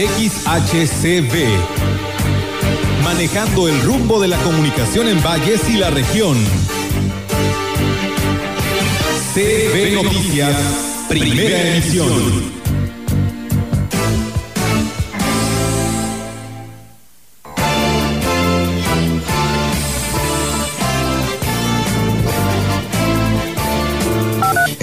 XHCB. Manejando el rumbo de la comunicación en Valles y la región. CB Noticias, primera emisión.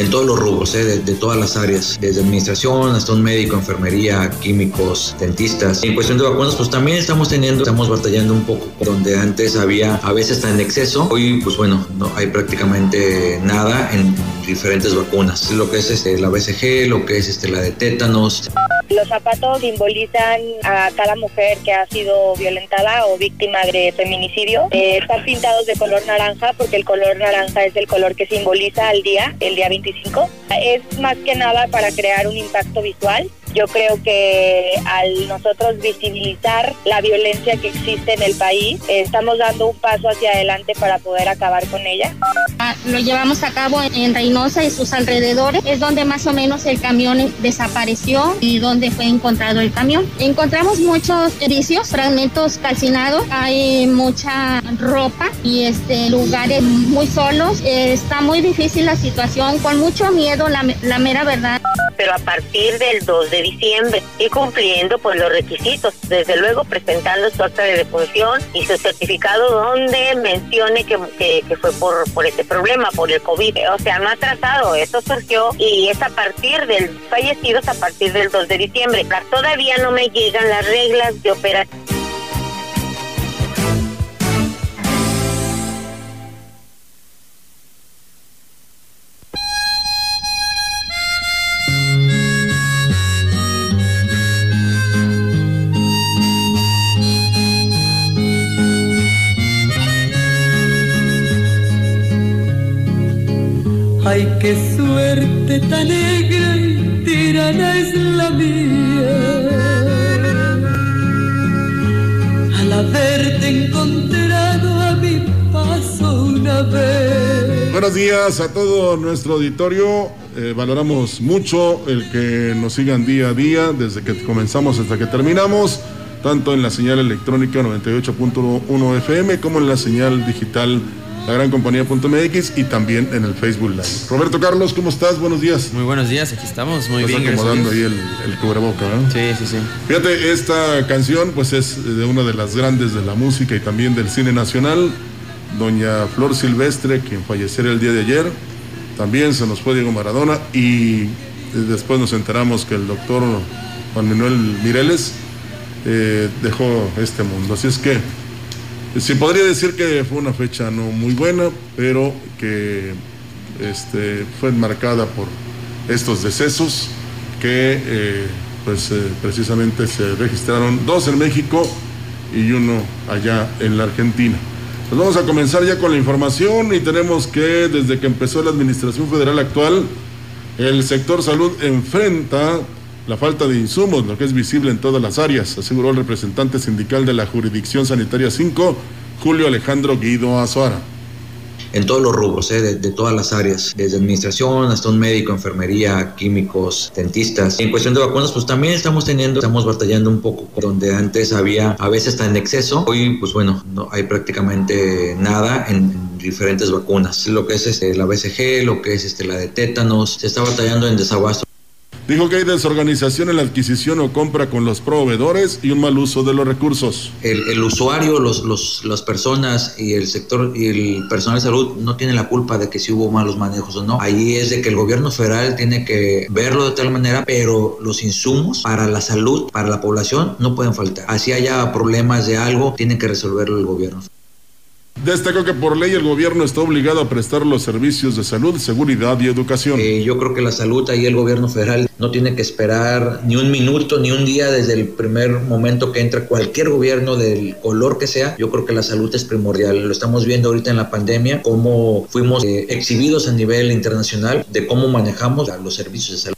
Todos los rubros, ¿eh? de, de, todas las áreas, desde administración hasta un médico, enfermería, químicos, dentistas. En cuestión de vacunas, pues también estamos teniendo, estamos batallando un poco, donde antes había a veces está en exceso, hoy pues bueno, no hay prácticamente nada en diferentes vacunas, lo que es este, la BCG, lo que es este, la de tétanos. Los zapatos simbolizan a cada mujer que ha sido violentada o víctima de feminicidio. Eh, están pintados de color naranja porque el color naranja es el color que simboliza al día, el día 25. Es más que nada para crear un impacto visual. Yo creo que al nosotros visibilizar la violencia que existe en el país, estamos dando un paso hacia adelante para poder acabar con ella. Lo llevamos a cabo en Reynosa y sus alrededores. Es donde más o menos el camión desapareció y donde fue encontrado el camión. Encontramos muchos ericios, fragmentos calcinados, hay mucha ropa y este lugares muy solos. Está muy difícil la situación, con mucho miedo, la mera verdad. Pero a partir del 2 de diciembre y cumpliendo pues los requisitos, desde luego presentando su acta de defunción y su certificado donde mencione que, que, fue por, por este problema, por el COVID. O sea, no ha trazado, eso surgió y es a partir del fallecidos a partir del 2 de diciembre. Todavía no me llegan las reglas de operación. Suerte tan negra la mía. Al haberte encontrado a mi paso una vez. Buenos días a todo nuestro auditorio. Eh, valoramos mucho el que nos sigan día a día, desde que comenzamos hasta que terminamos, tanto en la señal electrónica 98.1 FM como en la señal digital la gran compañía.mx y también en el Facebook Live. Roberto Carlos, ¿cómo estás? Buenos días. Muy buenos días, aquí estamos, muy Estás bien. acomodando ahí el, el cubreboca, ¿verdad? Sí, sí, sí. Fíjate, esta canción pues es de una de las grandes de la música y también del cine nacional, doña Flor Silvestre, quien falleciera el día de ayer. También se nos fue Diego Maradona y después nos enteramos que el doctor Juan Manuel Mireles eh, dejó este mundo. Así es que se podría decir que fue una fecha no muy buena, pero que este, fue enmarcada por estos decesos que eh, pues eh, precisamente se registraron dos en México y uno allá en la Argentina. Pues vamos a comenzar ya con la información y tenemos que desde que empezó la administración federal actual, el sector salud enfrenta la falta de insumos, lo que es visible en todas las áreas, aseguró el representante sindical de la Jurisdicción Sanitaria 5, Julio Alejandro Guido Azuara. En todos los rubros, ¿eh? de, todas las áreas, desde administración hasta un médico, enfermería, químicos, dentistas. En cuestión de vacunas, pues también estamos teniendo, estamos batallando un poco, donde antes había a veces está en exceso, hoy pues bueno, no hay prácticamente nada en, en diferentes vacunas. Lo que es este, la BCG, lo que es este, la de tétanos, se está batallando en desabasto. Dijo que hay desorganización en la adquisición o compra con los proveedores y un mal uso de los recursos. El, el usuario, los, los, las personas y el sector y el personal de salud no tienen la culpa de que si hubo malos manejos o no. Ahí es de que el gobierno federal tiene que verlo de tal manera, pero los insumos para la salud, para la población, no pueden faltar. Así haya problemas de algo, tiene que resolverlo el gobierno. Destacó que por ley el gobierno está obligado a prestar los servicios de salud, seguridad y educación. Eh, yo creo que la salud ahí el gobierno federal no tiene que esperar ni un minuto ni un día desde el primer momento que entra cualquier gobierno del color que sea. Yo creo que la salud es primordial. Lo estamos viendo ahorita en la pandemia, cómo fuimos eh, exhibidos a nivel internacional de cómo manejamos los servicios de salud.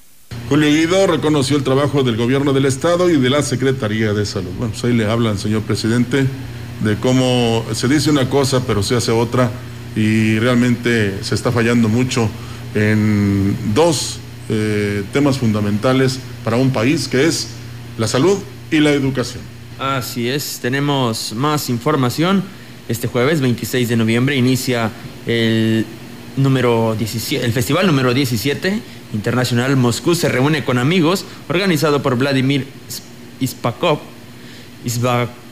Julio Guido reconoció el trabajo del gobierno del estado y de la Secretaría de Salud. Bueno, pues ahí le hablan, señor presidente de cómo se dice una cosa pero se hace otra y realmente se está fallando mucho en dos eh, temas fundamentales para un país que es la salud y la educación. Así es, tenemos más información. Este jueves 26 de noviembre inicia el número 17, el festival número 17 internacional Moscú se reúne con amigos organizado por Vladimir Ispakov, Ispakov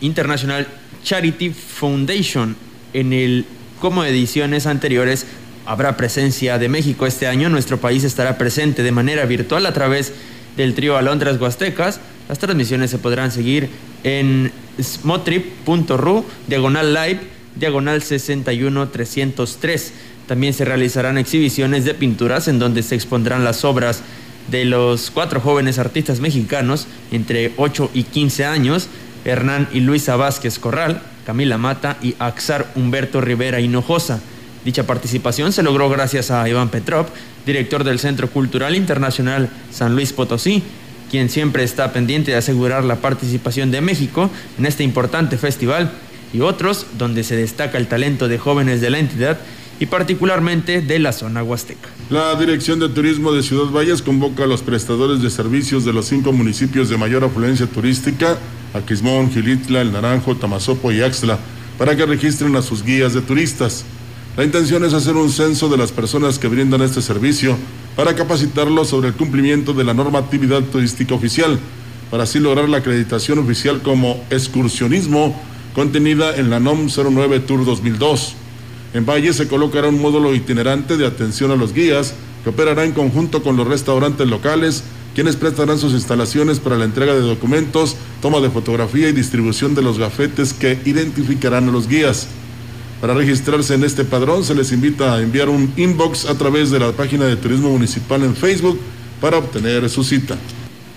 International Charity Foundation. En el, como ediciones anteriores, habrá presencia de México este año. Nuestro país estará presente de manera virtual a través del trío Alondras Huastecas. Las transmisiones se podrán seguir en smotrip.ru, diagonal live, diagonal 61303. También se realizarán exhibiciones de pinturas en donde se expondrán las obras de los cuatro jóvenes artistas mexicanos entre 8 y 15 años Hernán y Luisa Vázquez Corral, Camila Mata y Axar Humberto Rivera Hinojosa. Dicha participación se logró gracias a Iván Petrov, director del Centro Cultural Internacional San Luis Potosí, quien siempre está pendiente de asegurar la participación de México en este importante festival y otros donde se destaca el talento de jóvenes de la entidad y particularmente de la zona huasteca. La Dirección de Turismo de Ciudad Valles convoca a los prestadores de servicios de los cinco municipios de mayor afluencia turística, Aquismón, Gilitla, El Naranjo, Tamazopo y Axtla, para que registren a sus guías de turistas. La intención es hacer un censo de las personas que brindan este servicio para capacitarlos sobre el cumplimiento de la normatividad turística oficial, para así lograr la acreditación oficial como excursionismo contenida en la NOM 09 Tour 2002. En Valle se colocará un módulo itinerante de atención a los guías que operará en conjunto con los restaurantes locales, quienes prestarán sus instalaciones para la entrega de documentos, toma de fotografía y distribución de los gafetes que identificarán a los guías. Para registrarse en este padrón se les invita a enviar un inbox a través de la página de Turismo Municipal en Facebook para obtener su cita.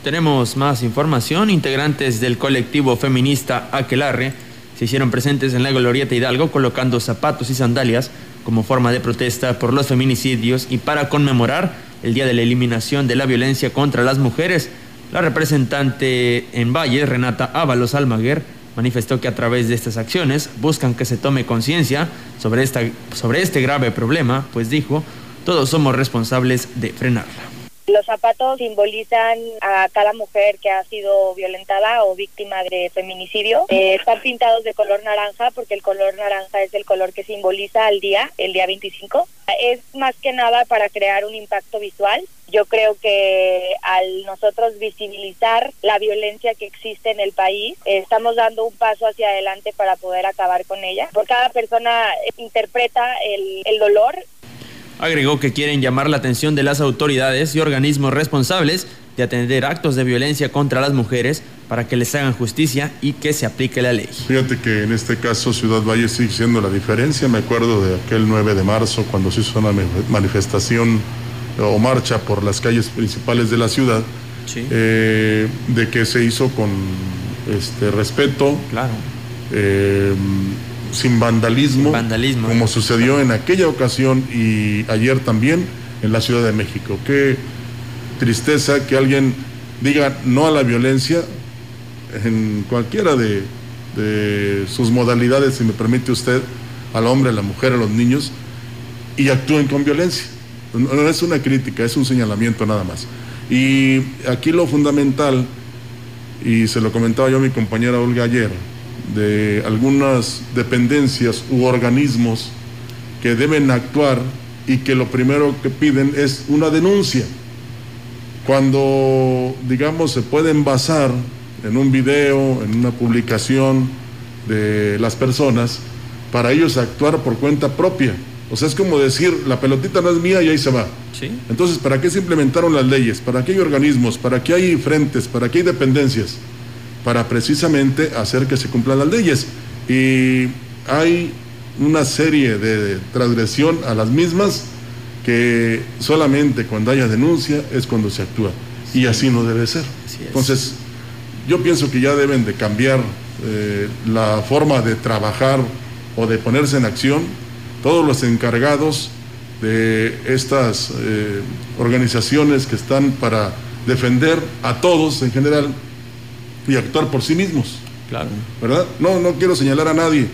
Tenemos más información. Integrantes del colectivo feminista Aquelarre se hicieron presentes en la Glorieta Hidalgo colocando zapatos y sandalias como forma de protesta por los feminicidios y para conmemorar el Día de la Eliminación de la Violencia contra las Mujeres. La representante en Valle, Renata Ábalos Almaguer, manifestó que a través de estas acciones buscan que se tome conciencia sobre, sobre este grave problema, pues dijo, todos somos responsables de frenarla. Los zapatos simbolizan a cada mujer que ha sido violentada o víctima de feminicidio. Eh, están pintados de color naranja porque el color naranja es el color que simboliza al día, el día 25. Es más que nada para crear un impacto visual. Yo creo que al nosotros visibilizar la violencia que existe en el país, estamos dando un paso hacia adelante para poder acabar con ella. Por cada persona interpreta el, el dolor Agregó que quieren llamar la atención de las autoridades y organismos responsables de atender actos de violencia contra las mujeres para que les hagan justicia y que se aplique la ley. Fíjate que en este caso Ciudad Valle sigue siendo la diferencia. Me acuerdo de aquel 9 de marzo cuando se hizo una manifestación o marcha por las calles principales de la ciudad, eh, de que se hizo con este respeto. Claro. Eh, sin vandalismo, como sucedió en aquella ocasión y ayer también en la Ciudad de México. Qué tristeza que alguien diga no a la violencia en cualquiera de, sus modalidades, si me permite usted, al hombre, a la mujer, a los niños, y actúen con violencia. No es una crítica, es un señalamiento nada más. Y aquí lo fundamental, y se lo comentaba yo a mi compañera Olga ayer, de algunas dependencias u organismos que deben actuar y que lo primero que piden es una denuncia. Cuando, digamos, se pueden basar en un video, en una publicación de las personas, para ellos actuar por cuenta propia. O sea, es como decir, la pelotita no es mía y ahí se va. Entonces, ¿para qué se implementaron las leyes? ¿Para qué hay organismos? ¿Para qué hay frentes? ¿Para qué hay dependencias? Para precisamente hacer que se cumplan las leyes. Y hay una serie de transgresión a las mismas que solamente cuando haya denuncia es cuando se actúa. Y así no debe ser. Entonces, yo pienso que ya deben de cambiar eh, la forma de trabajar o de ponerse en acción todos los encargados de estas eh, organizaciones que están para defender a todos en general y actuar por sí mismos. Claro. ¿Verdad? No, no quiero señalar a nadie,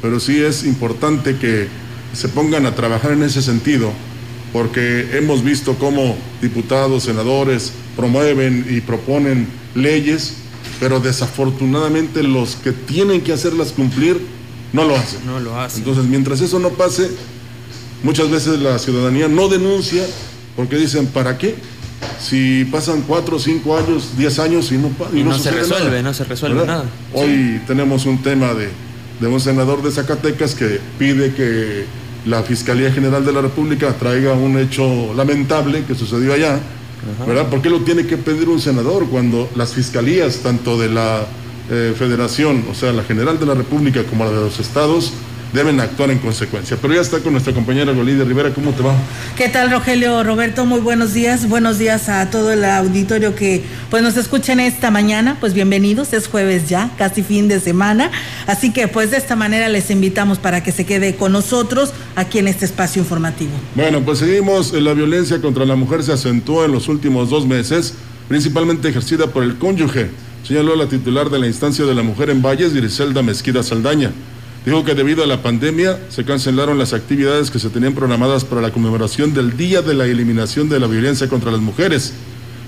pero sí es importante que se pongan a trabajar en ese sentido, porque hemos visto cómo diputados, senadores promueven y proponen leyes, pero desafortunadamente los que tienen que hacerlas cumplir no lo hacen. No lo hacen. Entonces, mientras eso no pase, muchas veces la ciudadanía no denuncia porque dicen, ¿para qué? Si pasan cuatro, cinco años, diez años y no, y no, se resuelve, no se resuelve nada. Hoy tenemos un tema de, de un senador de Zacatecas que pide que la Fiscalía General de la República traiga un hecho lamentable que sucedió allá, ¿verdad? ¿Por qué lo tiene que pedir un senador cuando las fiscalías, tanto de la eh, Federación, o sea, la General de la República como la de los estados, deben actuar en consecuencia. Pero ya está con nuestra compañera Golidia Rivera, ¿cómo te va? ¿Qué tal, Rogelio Roberto? Muy buenos días. Buenos días a todo el auditorio que pues nos escuchen esta mañana. Pues bienvenidos, es jueves ya, casi fin de semana. Así que pues de esta manera les invitamos para que se quede con nosotros aquí en este espacio informativo. Bueno, pues seguimos. La violencia contra la mujer se acentuó en los últimos dos meses, principalmente ejercida por el cónyuge, señaló la titular de la instancia de la mujer en Valles, Griselda Mezquida Saldaña. Dijo que debido a la pandemia se cancelaron las actividades que se tenían programadas para la conmemoración del Día de la Eliminación de la Violencia contra las Mujeres.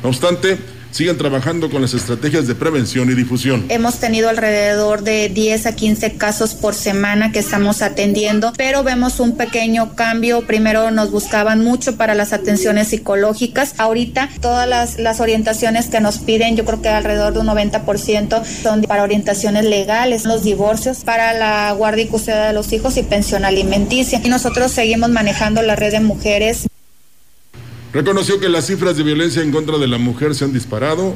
No obstante, siguen trabajando con las estrategias de prevención y difusión. Hemos tenido alrededor de 10 a 15 casos por semana que estamos atendiendo, pero vemos un pequeño cambio. Primero nos buscaban mucho para las atenciones psicológicas. Ahorita todas las, las orientaciones que nos piden, yo creo que alrededor de un 90% son para orientaciones legales, los divorcios, para la guardia y custodia de los hijos y pensión alimenticia. Y nosotros seguimos manejando la red de mujeres. Reconoció que las cifras de violencia en contra de la mujer se han disparado,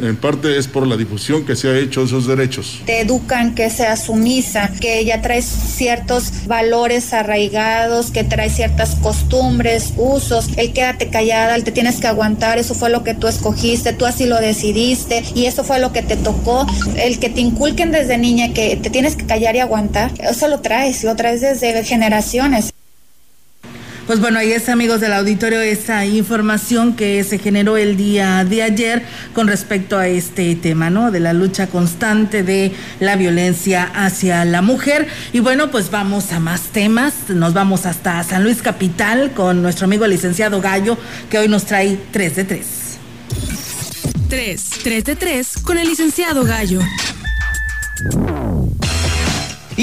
en parte es por la difusión que se ha hecho de esos derechos. Te educan que seas sumisa, que ya traes ciertos valores arraigados, que traes ciertas costumbres, usos, el quédate callada, el te tienes que aguantar, eso fue lo que tú escogiste, tú así lo decidiste y eso fue lo que te tocó, el que te inculquen desde niña que te tienes que callar y aguantar, eso lo traes, lo traes desde generaciones. Pues bueno, ahí está, amigos del auditorio, esa información que se generó el día de ayer con respecto a este tema, ¿no? De la lucha constante de la violencia hacia la mujer. Y bueno, pues vamos a más temas. Nos vamos hasta San Luis Capital con nuestro amigo licenciado Gallo, que hoy nos trae 3 de 3. 3, 3 de 3 con el licenciado Gallo.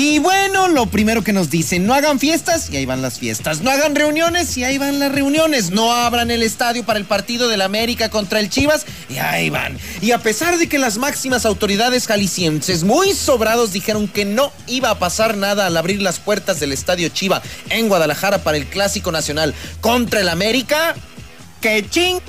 Y bueno, lo primero que nos dicen, no hagan fiestas y ahí van las fiestas, no hagan reuniones y ahí van las reuniones, no abran el estadio para el partido del América contra el Chivas y ahí van. Y a pesar de que las máximas autoridades jaliscienses muy sobrados dijeron que no iba a pasar nada al abrir las puertas del estadio Chiva en Guadalajara para el Clásico Nacional contra el América, que ching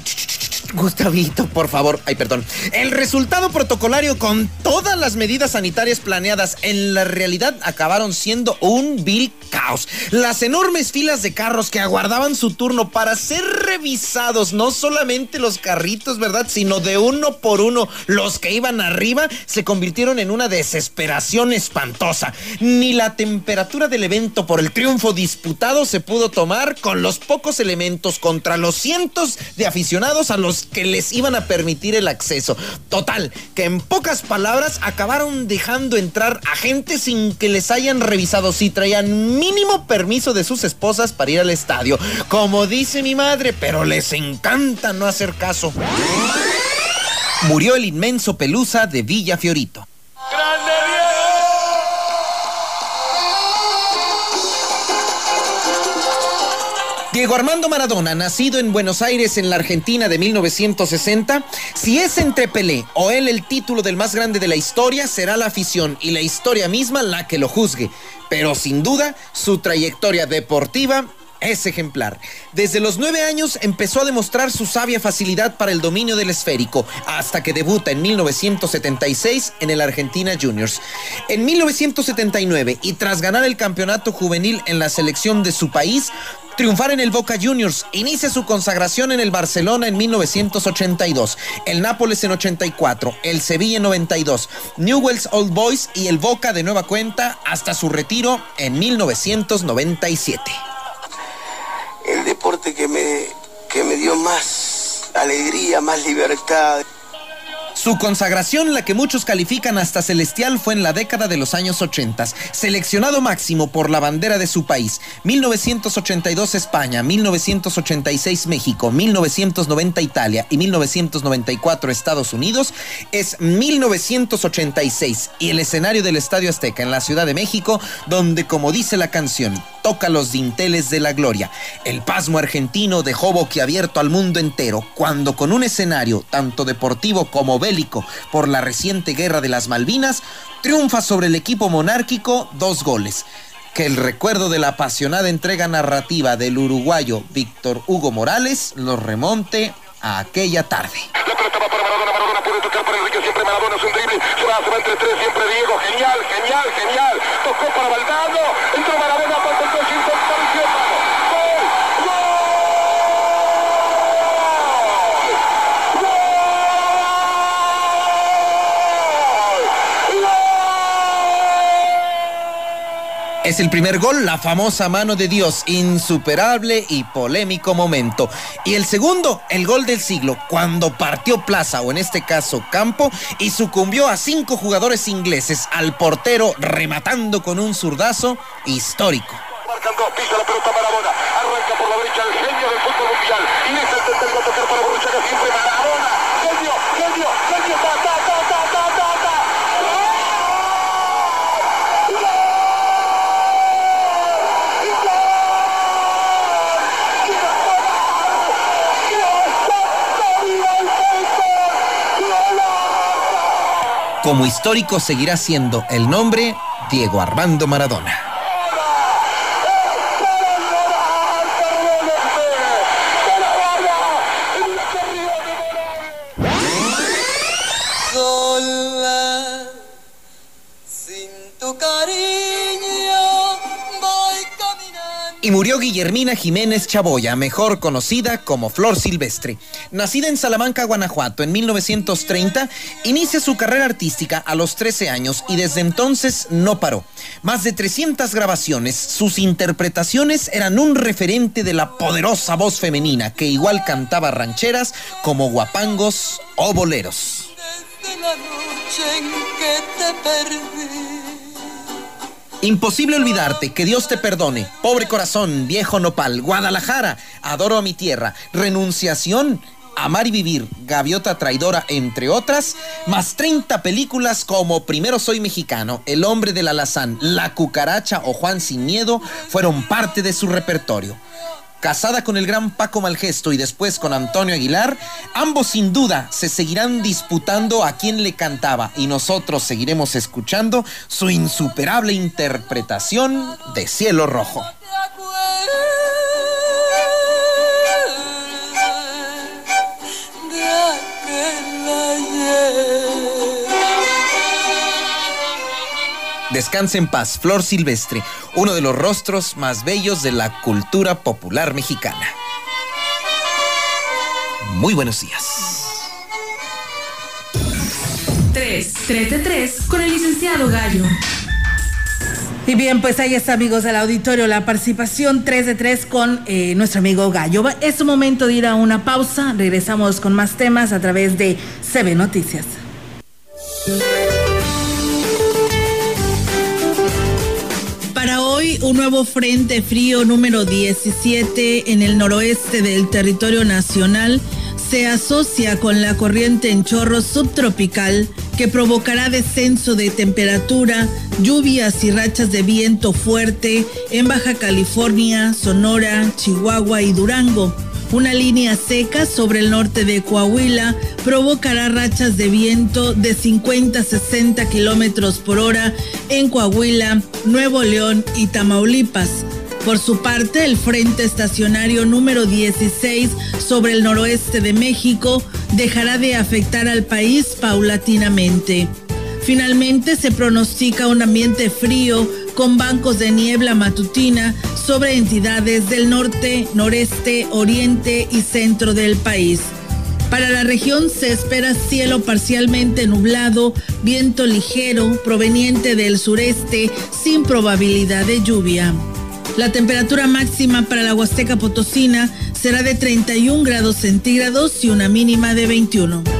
Gustavito, por favor. Ay, perdón. El resultado protocolario con todas las medidas sanitarias planeadas en la realidad acabaron siendo un vil caos. Las enormes filas de carros que aguardaban su turno para ser revisados, no solamente los carritos, ¿verdad? Sino de uno por uno los que iban arriba, se convirtieron en una desesperación espantosa. Ni la temperatura del evento por el triunfo disputado se pudo tomar con los pocos elementos contra los cientos de aficionados a los que les iban a permitir el acceso. Total, que en pocas palabras acabaron dejando entrar a gente sin que les hayan revisado si traían mínimo permiso de sus esposas para ir al estadio. Como dice mi madre, pero les encanta no hacer caso. Murió el inmenso Pelusa de Villa Fiorito. Diego Armando Maradona, nacido en Buenos Aires en la Argentina de 1960, si es entre Pelé o él el título del más grande de la historia, será la afición y la historia misma la que lo juzgue. Pero sin duda, su trayectoria deportiva es ejemplar. Desde los nueve años empezó a demostrar su sabia facilidad para el dominio del esférico, hasta que debuta en 1976 en el Argentina Juniors. En 1979, y tras ganar el campeonato juvenil en la selección de su país, triunfar en el Boca Juniors, inicia su consagración en el Barcelona en 1982, el Nápoles en 84, el Sevilla en 92, Newell's Old Boys y el Boca de nueva cuenta hasta su retiro en 1997 el deporte que me, que me dio más alegría, más libertad. Su consagración, la que muchos califican hasta celestial, fue en la década de los años 80. Seleccionado máximo por la bandera de su país, 1982 España, 1986 México, 1990 Italia. y 1994 Estados Unidos, es 1986 y el escenario del Estadio Azteca en la Ciudad de México, donde como dice la canción, toca los dinteles de la gloria. El pasmo argentino dejó boquiabierto al mundo entero cuando con un escenario tanto deportivo como bélico por la reciente guerra de las Malvinas, triunfa sobre el equipo monárquico dos goles. Que el recuerdo de la apasionada entrega narrativa del uruguayo Víctor Hugo Morales lo remonte a aquella tarde. Diego, genial, genial, genial, tocó para Valdano, entró Maradona, para el coche, intentó, gol, gol. Es el primer gol, la famosa mano de Dios, insuperable y polémico momento. Y el segundo, el gol del siglo, cuando partió plaza, o en este caso campo, y sucumbió a cinco jugadores ingleses, al portero rematando con un zurdazo histórico. Marcan dos, pisa la pelota Maradona, arranca por la derecha el genio del fútbol mundial, y el siempre genio, Como histórico seguirá siendo el nombre Diego Armando Maradona. Murió Guillermina Jiménez Chaboya, mejor conocida como Flor Silvestre. Nacida en Salamanca, Guanajuato, en 1930, inicia su carrera artística a los 13 años y desde entonces no paró. Más de 300 grabaciones, sus interpretaciones eran un referente de la poderosa voz femenina que igual cantaba rancheras como guapangos o boleros. Desde la noche en que te perdí. Imposible olvidarte, que Dios te perdone. Pobre corazón, viejo nopal, Guadalajara, adoro a mi tierra, renunciación, amar y vivir, gaviota traidora, entre otras, más 30 películas como Primero soy mexicano, El hombre del alazán, La cucaracha o Juan sin miedo fueron parte de su repertorio. Casada con el gran Paco Malgesto y después con Antonio Aguilar, ambos sin duda se seguirán disputando a quién le cantaba y nosotros seguiremos escuchando su insuperable interpretación de Cielo Rojo. Descanse en paz, Flor Silvestre, uno de los rostros más bellos de la cultura popular mexicana. Muy buenos días. 3, 3 de 3 con el licenciado Gallo. Y bien, pues ahí está, amigos del auditorio, la participación 3 de 3 con eh, nuestro amigo Gallo. Es momento de ir a una pausa. Regresamos con más temas a través de CB Noticias. Hoy, un nuevo frente frío número 17 en el noroeste del territorio nacional se asocia con la corriente en chorro subtropical que provocará descenso de temperatura, lluvias y rachas de viento fuerte en Baja California, Sonora, Chihuahua y Durango. Una línea seca sobre el norte de Coahuila provocará rachas de viento de 50 a 60 kilómetros por hora en Coahuila, Nuevo León y Tamaulipas. Por su parte, el frente estacionario número 16 sobre el noroeste de México dejará de afectar al país paulatinamente. Finalmente se pronostica un ambiente frío con bancos de niebla matutina sobre entidades del norte, noreste, oriente y centro del país. Para la región se espera cielo parcialmente nublado, viento ligero proveniente del sureste sin probabilidad de lluvia. La temperatura máxima para la Huasteca Potosina será de 31 grados centígrados y una mínima de 21.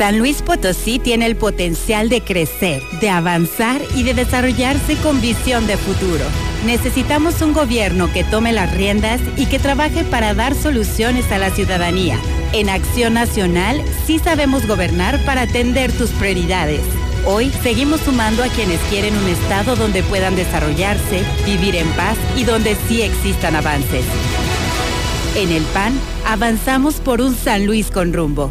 San Luis Potosí tiene el potencial de crecer, de avanzar y de desarrollarse con visión de futuro. Necesitamos un gobierno que tome las riendas y que trabaje para dar soluciones a la ciudadanía. En Acción Nacional sí sabemos gobernar para atender tus prioridades. Hoy seguimos sumando a quienes quieren un estado donde puedan desarrollarse, vivir en paz y donde sí existan avances. En el PAN avanzamos por un San Luis con rumbo.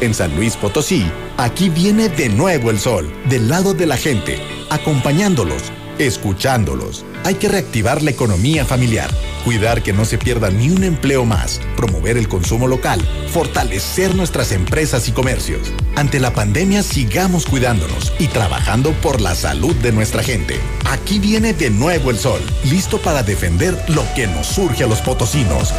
En San Luis Potosí, aquí viene de nuevo el sol, del lado de la gente, acompañándolos, escuchándolos. Hay que reactivar la economía familiar, cuidar que no se pierda ni un empleo más, promover el consumo local, fortalecer nuestras empresas y comercios. Ante la pandemia sigamos cuidándonos y trabajando por la salud de nuestra gente. Aquí viene de nuevo el sol, listo para defender lo que nos surge a los potosinos.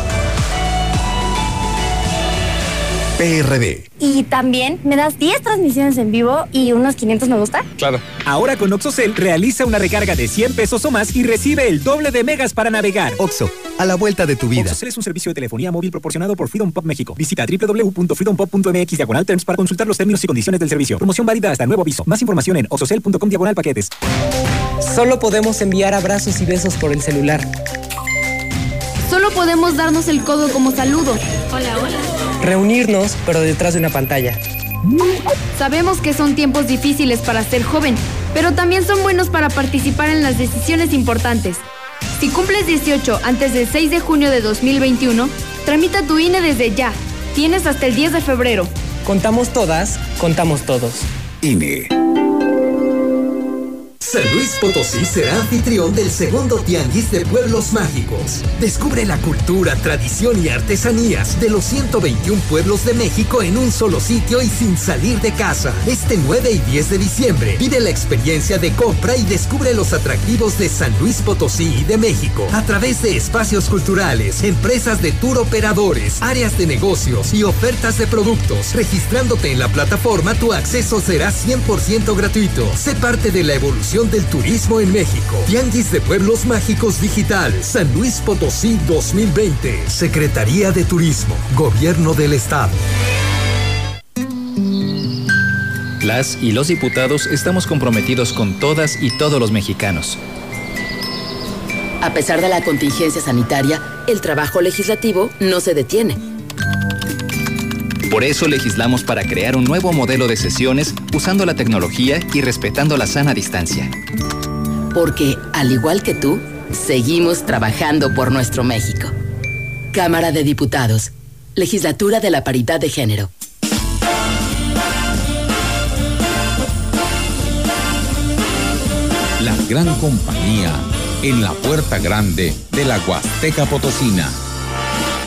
PRD. Y también me das 10 transmisiones en vivo y unos 500 me gusta. Claro. Ahora con OxoCell realiza una recarga de 100 pesos o más y recibe el doble de megas para navegar. Oxo, a la vuelta de tu vida. OxoCell es un servicio de telefonía móvil proporcionado por Freedom Pop México. Visita www.freedompop.mx diagonal terms para consultar los términos y condiciones del servicio. Promoción válida hasta nuevo aviso. Más información en oxocell.com diagonal paquetes. Solo podemos enviar abrazos y besos por el celular. Solo podemos darnos el codo como saludo. Hola, hola. Reunirnos, pero detrás de una pantalla. Sabemos que son tiempos difíciles para ser joven, pero también son buenos para participar en las decisiones importantes. Si cumples 18 antes del 6 de junio de 2021, tramita tu INE desde ya. Tienes hasta el 10 de febrero. Contamos todas, contamos todos. INE. San Luis Potosí será anfitrión del segundo Tianguis de Pueblos Mágicos. Descubre la cultura, tradición y artesanías de los 121 pueblos de México en un solo sitio y sin salir de casa. Este 9 y 10 de diciembre vive la experiencia de compra y descubre los atractivos de San Luis Potosí y de México a través de espacios culturales, empresas de tour operadores, áreas de negocios y ofertas de productos. Registrándote en la plataforma, tu acceso será 100% gratuito. Sé parte de la evolución del turismo en México. Tianguis de Pueblos Mágicos Digital, San Luis Potosí 2020. Secretaría de Turismo, Gobierno del Estado. Las y los diputados estamos comprometidos con todas y todos los mexicanos. A pesar de la contingencia sanitaria, el trabajo legislativo no se detiene. Por eso legislamos para crear un nuevo modelo de sesiones usando la tecnología y respetando la sana distancia. Porque, al igual que tú, seguimos trabajando por nuestro México. Cámara de Diputados. Legislatura de la Paridad de Género. La gran compañía en la puerta grande de la Huasteca Potosina.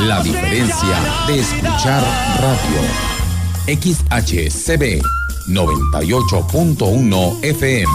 la diferencia de escuchar radio. XHCB 98.1 FM.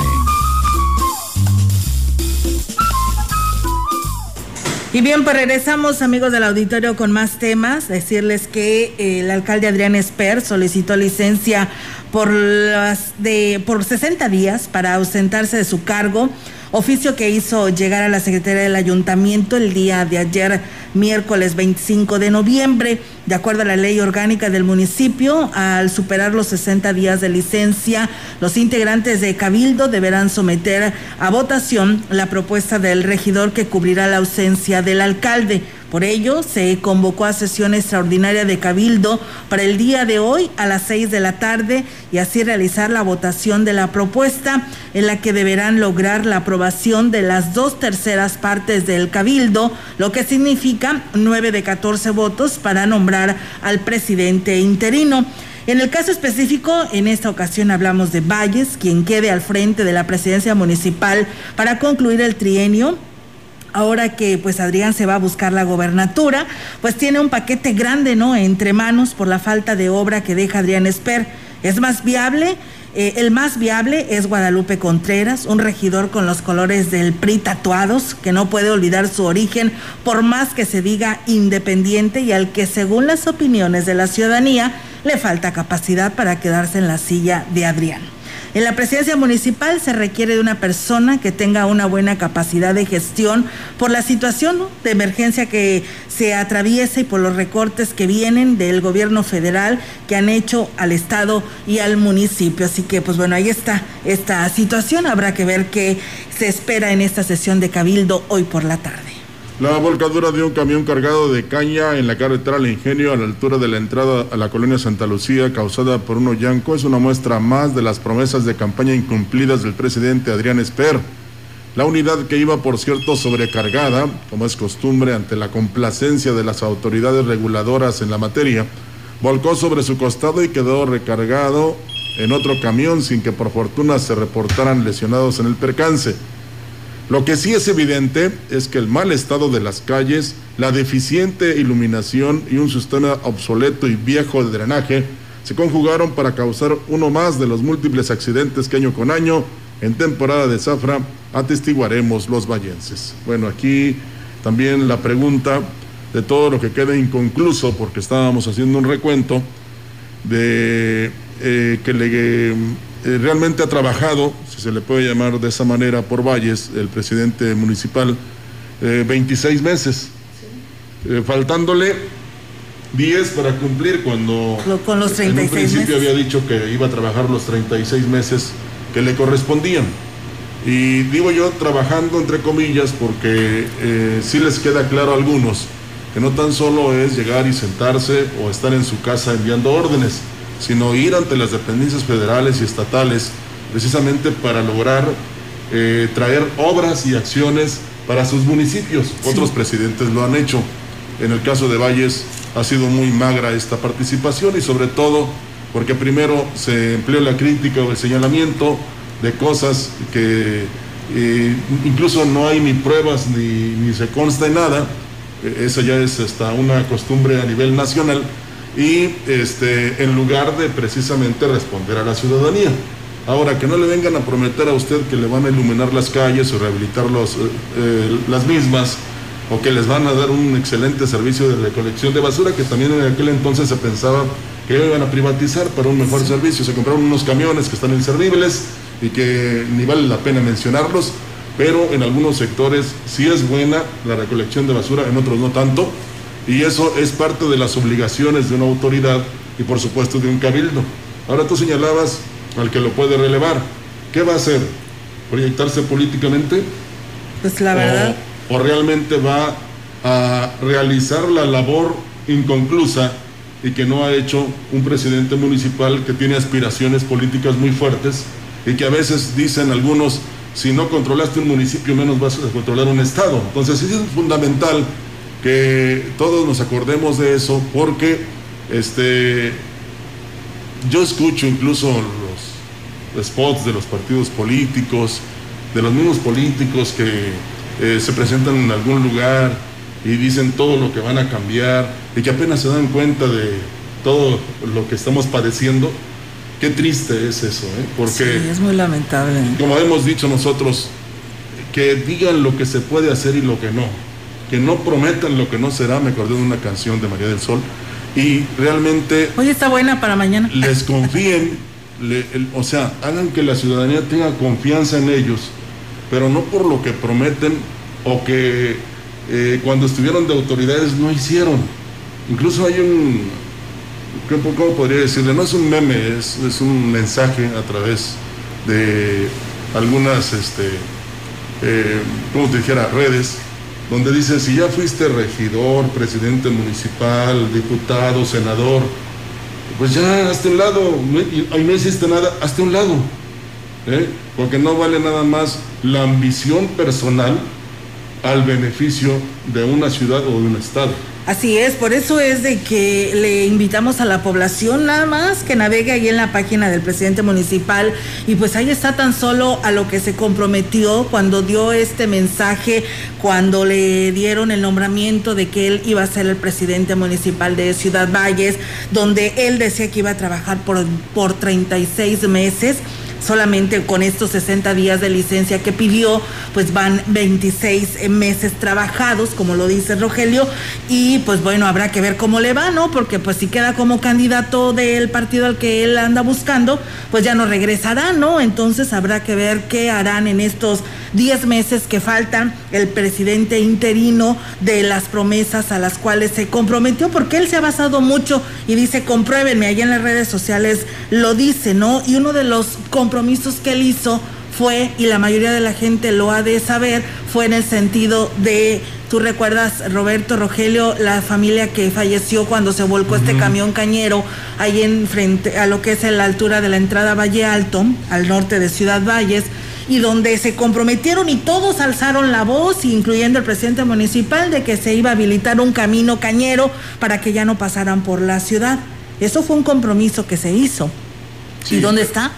Y bien, pues regresamos amigos del auditorio con más temas. Decirles que eh, el alcalde Adrián Esper solicitó licencia por, las de, por 60 días para ausentarse de su cargo, oficio que hizo llegar a la Secretaría del Ayuntamiento el día de ayer, miércoles 25 de noviembre. De acuerdo a la ley orgánica del municipio, al superar los 60 días de licencia, los integrantes de Cabildo deberán someter a votación la propuesta del regidor que cubrirá la ausencia del alcalde. Por ello, se convocó a sesión extraordinaria de Cabildo para el día de hoy a las seis de la tarde y así realizar la votación de la propuesta en la que deberán lograr la aprobación de las dos terceras partes del Cabildo, lo que significa nueve de 14 votos para nombrar al presidente interino. En el caso específico, en esta ocasión hablamos de Valles, quien quede al frente de la presidencia municipal para concluir el trienio ahora que pues Adrián se va a buscar la gobernatura, pues tiene un paquete grande, ¿no? Entre manos por la falta de obra que deja Adrián Esper. Es más viable, eh, el más viable es Guadalupe Contreras, un regidor con los colores del PRI tatuados, que no puede olvidar su origen por más que se diga independiente y al que según las opiniones de la ciudadanía le falta capacidad para quedarse en la silla de Adrián. En la presidencia municipal se requiere de una persona que tenga una buena capacidad de gestión por la situación de emergencia que se atraviesa y por los recortes que vienen del gobierno federal que han hecho al Estado y al municipio. Así que, pues bueno, ahí está esta situación. Habrá que ver qué se espera en esta sesión de Cabildo hoy por la tarde. La volcadura de un camión cargado de caña en la carretera al Ingenio a la altura de la entrada a la colonia Santa Lucía causada por un hoyanco es una muestra más de las promesas de campaña incumplidas del presidente Adrián Esper. La unidad que iba, por cierto, sobrecargada, como es costumbre ante la complacencia de las autoridades reguladoras en la materia, volcó sobre su costado y quedó recargado en otro camión sin que por fortuna se reportaran lesionados en el percance. Lo que sí es evidente es que el mal estado de las calles, la deficiente iluminación y un sistema obsoleto y viejo de drenaje se conjugaron para causar uno más de los múltiples accidentes que año con año en temporada de zafra atestiguaremos los vallenses. Bueno, aquí también la pregunta de todo lo que queda inconcluso, porque estábamos haciendo un recuento de eh, que le, eh, realmente ha trabajado, se le puede llamar de esa manera, por Valles, el presidente municipal, eh, 26 meses, Eh, faltándole 10 para cumplir cuando con los en un 36 principio meses. había dicho que iba a trabajar los 36 meses que le correspondían. Y digo yo trabajando entre comillas porque eh, sí les queda claro a algunos que no tan solo es llegar y sentarse o estar en su casa enviando órdenes, sino ir ante las dependencias federales y estatales precisamente para lograr eh, traer obras y acciones para sus municipios. Otros presidentes lo han hecho. En el caso de Valles ha sido muy magra esta participación y sobre todo porque primero se empleó la crítica o el señalamiento de cosas que eh, incluso no hay ni pruebas ni, ni se consta en nada. Eh, Esa ya es hasta una costumbre a nivel nacional y este, en lugar de precisamente responder a la ciudadanía. Ahora, que no le vengan a prometer a usted que le van a iluminar las calles o rehabilitar los, eh, eh, las mismas, o que les van a dar un excelente servicio de recolección de basura, que también en aquel entonces se pensaba que iban a privatizar para un mejor servicio. Se compraron unos camiones que están inservibles y que ni vale la pena mencionarlos, pero en algunos sectores sí es buena la recolección de basura, en otros no tanto, y eso es parte de las obligaciones de una autoridad y por supuesto de un cabildo. Ahora tú señalabas al que lo puede relevar. ¿Qué va a hacer? ¿Proyectarse políticamente? Pues la verdad. ¿O, o realmente va a realizar la labor inconclusa y que no ha hecho un presidente municipal que tiene aspiraciones políticas muy fuertes y que a veces dicen algunos, si no controlaste un municipio, menos vas a controlar un estado. Entonces sí es fundamental que todos nos acordemos de eso porque este, yo escucho incluso spots de los partidos políticos, de los mismos políticos que eh, se presentan en algún lugar y dicen todo lo que van a cambiar y que apenas se dan cuenta de todo lo que estamos padeciendo. Qué triste es eso, ¿eh? porque Sí, es muy lamentable. como hemos dicho nosotros, que digan lo que se puede hacer y lo que no, que no prometan lo que no será, me acordé de una canción de María del Sol, y realmente Oye, está buena para mañana. les confíen, o sea, hagan que la ciudadanía tenga confianza en ellos, pero no por lo que prometen o que eh, cuando estuvieron de autoridades no hicieron. Incluso hay un, ¿cómo podría decirle? No es un meme, es, un mensaje a través de algunas, este, eh, ¿cómo te dijera?, redes, donde dice, si ya fuiste regidor, presidente municipal, diputado, senador, pues ya, hazte un lado, ahí no hiciste nada, hazte un lado, ¿eh? porque no vale nada más la ambición personal al beneficio de una ciudad o de un estado. Así es, por eso es de que le invitamos a la población nada más que navegue ahí en la página del presidente municipal. Y pues ahí está tan solo a lo que se comprometió cuando dio este mensaje, cuando le dieron el nombramiento de que él iba a ser el presidente municipal de Ciudad Valles, donde él decía que iba a trabajar por, por 36 meses solamente con estos 60 días de licencia que pidió, pues van 26 meses trabajados, como lo dice Rogelio, y pues bueno, habrá que ver cómo le va, ¿no? Porque pues si queda como candidato del partido al que él anda buscando, pues ya no regresará, ¿no? Entonces habrá que ver qué harán en estos 10 meses que faltan el presidente interino de las promesas a las cuales se comprometió, porque él se ha basado mucho y dice, compruébenme, ahí en las redes sociales lo dice, ¿no? Y uno de los compromisos que él hizo fue, y la mayoría de la gente lo ha de saber, fue en el sentido de, tú recuerdas, Roberto Rogelio, la familia que falleció cuando se volcó este camión cañero ahí en frente a lo que es en la altura de la entrada Valle Alto, al norte de Ciudad Valles, y donde se comprometieron y todos alzaron la voz, incluyendo el presidente municipal, de que se iba a habilitar un camino cañero para que ya no pasaran por la ciudad. Eso fue un compromiso que se hizo. ¿Y dónde está?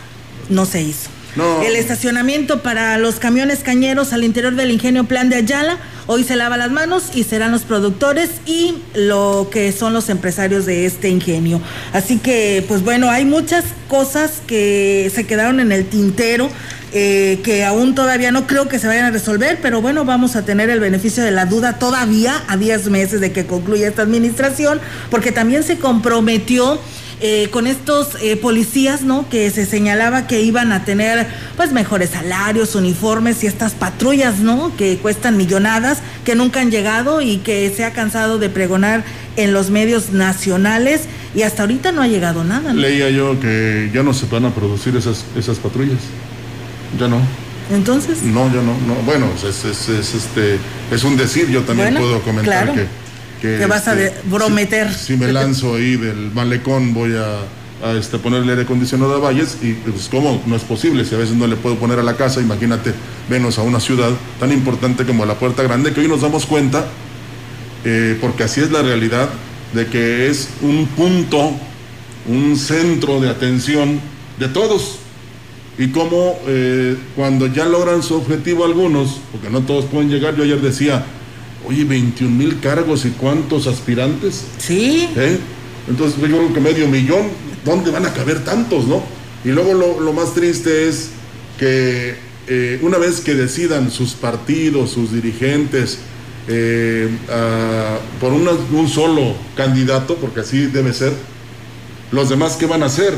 No se hizo. No. El estacionamiento para los camiones cañeros al interior del ingenio Plan de Ayala, hoy se lava las manos y serán los productores y lo que son los empresarios de este ingenio. Así que, pues bueno, hay muchas cosas que se quedaron en el tintero. Eh, que aún todavía no creo que se vayan a resolver, pero bueno, vamos a tener el beneficio de la duda todavía a 10 meses de que concluya esta administración, porque también se comprometió eh, con estos eh, policías, ¿no? Que se señalaba que iban a tener, pues, mejores salarios, uniformes y estas patrullas, ¿no? Que cuestan millonadas, que nunca han llegado y que se ha cansado de pregonar en los medios nacionales y hasta ahorita no ha llegado nada, ¿no? Leía yo que ya no se van a producir esas, esas patrullas. Ya no. Entonces, No, ya no, no. Bueno, es, es, es, este, es un decir, yo también Bueno, puedo comentar claro. que, que, vas a este, de- prometer. Si, si me lanzo ahí del malecón, voy a, a, este, ponerle aire acondicionado a Valles y pues cómo no es posible, si a veces no le puedo poner a la casa, imagínate, venos a una ciudad tan importante como la Puerta Grande, que hoy nos damos cuenta, eh, porque así es la realidad, de que es un punto, un centro de atención de todos. Y cómo eh, cuando ya logran su objetivo algunos, porque no todos pueden llegar, yo ayer decía, oye, 21 mil cargos y cuántos aspirantes. Sí. ¿Eh? Entonces yo creo que medio millón, ¿dónde van a caber tantos, no? Y luego lo, lo más triste es que eh, una vez que decidan sus partidos, sus dirigentes, eh, a- por una- un solo candidato, porque así debe ser, los demás, ¿qué van a hacer?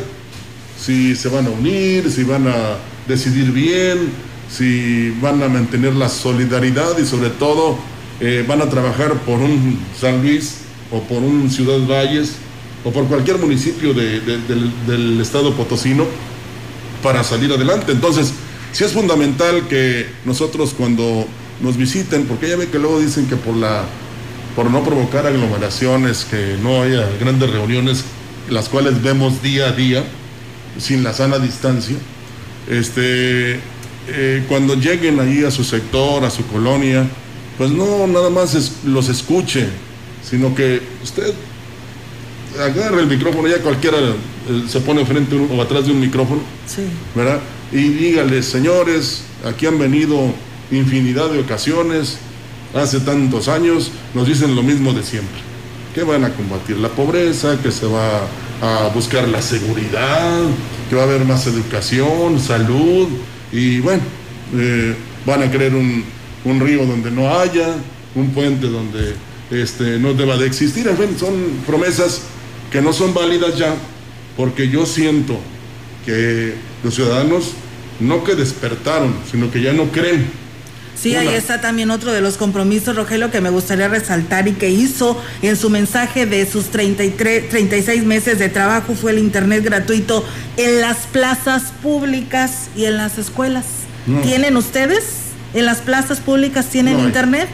Si se van a unir, si van a decidir bien, si van a mantener la solidaridad y sobre todo eh, van a trabajar por un San Luis o por un Ciudad Valles o por cualquier municipio de- de- del, del estado potosino para salir adelante. Entonces, sí es fundamental que nosotros cuando nos visiten, porque ya ve que luego dicen que por la por no provocar aglomeraciones, que no haya grandes reuniones, las cuales vemos día a día, sin la sana distancia, este, eh, cuando lleguen ahí a su sector, a su colonia, pues no nada más los escuche, sino que usted agarre el micrófono, ya cualquiera eh, se pone frente o atrás de un micrófono, ¿verdad? Y dígale, señores, aquí han venido infinidad de ocasiones, hace tantos años, nos dicen lo mismo de siempre, que van a combatir la pobreza, que se va a buscar la seguridad, que va a haber más educación, salud, y bueno, eh, van a crear un, un, río donde no haya, un puente donde este, no deba de existir, en fin, son promesas que no son válidas ya, porque yo siento que los ciudadanos no que despertaron, sino que ya no creen Sí, ahí está también otro de los compromisos, Rogelio, que me gustaría resaltar y que hizo en su mensaje de sus 33, 36 meses de trabajo fue el Internet gratuito en las plazas públicas y en las escuelas. ¿Tienen ustedes? ¿En las plazas públicas tienen Internet?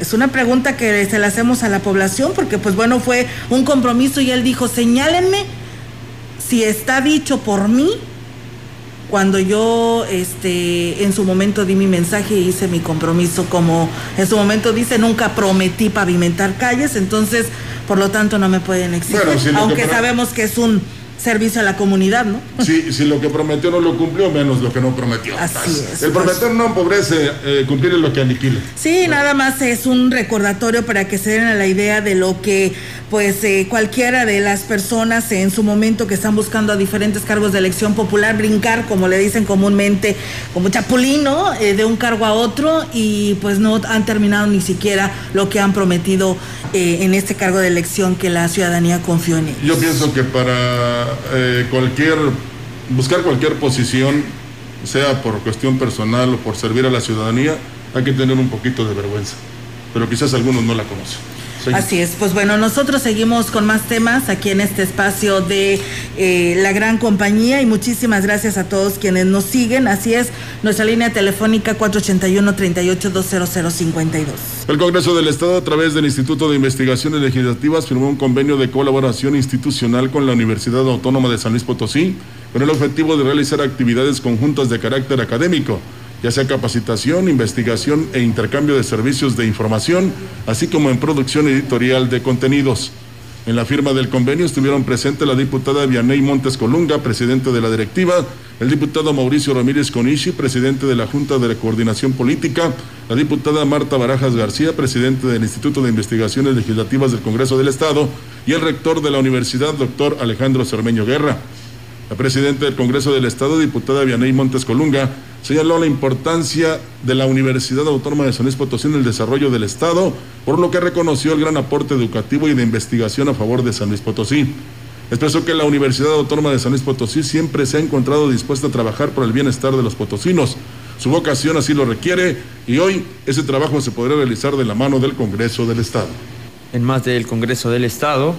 Es una pregunta que se la hacemos a la población porque pues bueno, fue un compromiso y él dijo, señálenme si está dicho por mí cuando yo este en su momento di mi mensaje y hice mi compromiso como en su momento dice nunca prometí pavimentar calles entonces por lo tanto no me pueden exigir. Aunque sabemos que es un servicio a la comunidad, ¿no? Sí, si lo que prometió no lo cumplió, menos lo que no prometió. Así es. El prometer no empobrece, eh, cumplir es lo que aniquila. Sí, nada más es un recordatorio para que se den a la idea de lo que, pues, eh, cualquiera de las personas en su momento que están buscando a diferentes cargos de elección popular, brincar, como le dicen comúnmente, como chapulino, eh, de un cargo a otro y pues no han terminado ni siquiera lo que han prometido en este cargo de elección que la ciudadanía confió en ellos. Yo pienso que para eh, cualquier, buscar cualquier posición, sea por cuestión personal o por servir a la ciudadanía, hay que tener un poquito de vergüenza. Pero quizás algunos no la conocen. Así es, pues bueno, nosotros seguimos con más temas aquí en este espacio de eh, la gran compañía y muchísimas gracias a todos quienes nos siguen. Así es, nuestra línea telefónica 481-38-20052. El Congreso del Estado, a través del Instituto de Investigaciones Legislativas, firmó un convenio de colaboración institucional con la Universidad Autónoma de San Luis Potosí con el objetivo de realizar actividades conjuntas de carácter académico ya sea capacitación, investigación e intercambio de servicios de información, así como en producción editorial de contenidos. En la firma del convenio estuvieron presentes la diputada Vianey Montes Colunga, presidente de la directiva, el diputado Mauricio Ramírez Conishi, presidente de la Junta de Coordinación Política, la diputada Marta Barajas García, presidente del Instituto de Investigaciones Legislativas del Congreso del Estado, y el rector de la universidad, doctor Alejandro Cermeño Guerra. La presidenta del Congreso del Estado, diputada Vianey Montes Colunga, señaló la importancia de la Universidad Autónoma de San Luis Potosí en el desarrollo del Estado, por lo que reconoció el gran aporte educativo y de investigación a favor de San Luis Potosí. Expresó que la Universidad Autónoma de San Luis Potosí siempre se ha encontrado dispuesta a trabajar por el bienestar de los potosinos. Su vocación así lo requiere y hoy ese trabajo se podrá realizar de la mano del Congreso del Estado. En más del Congreso del Estado,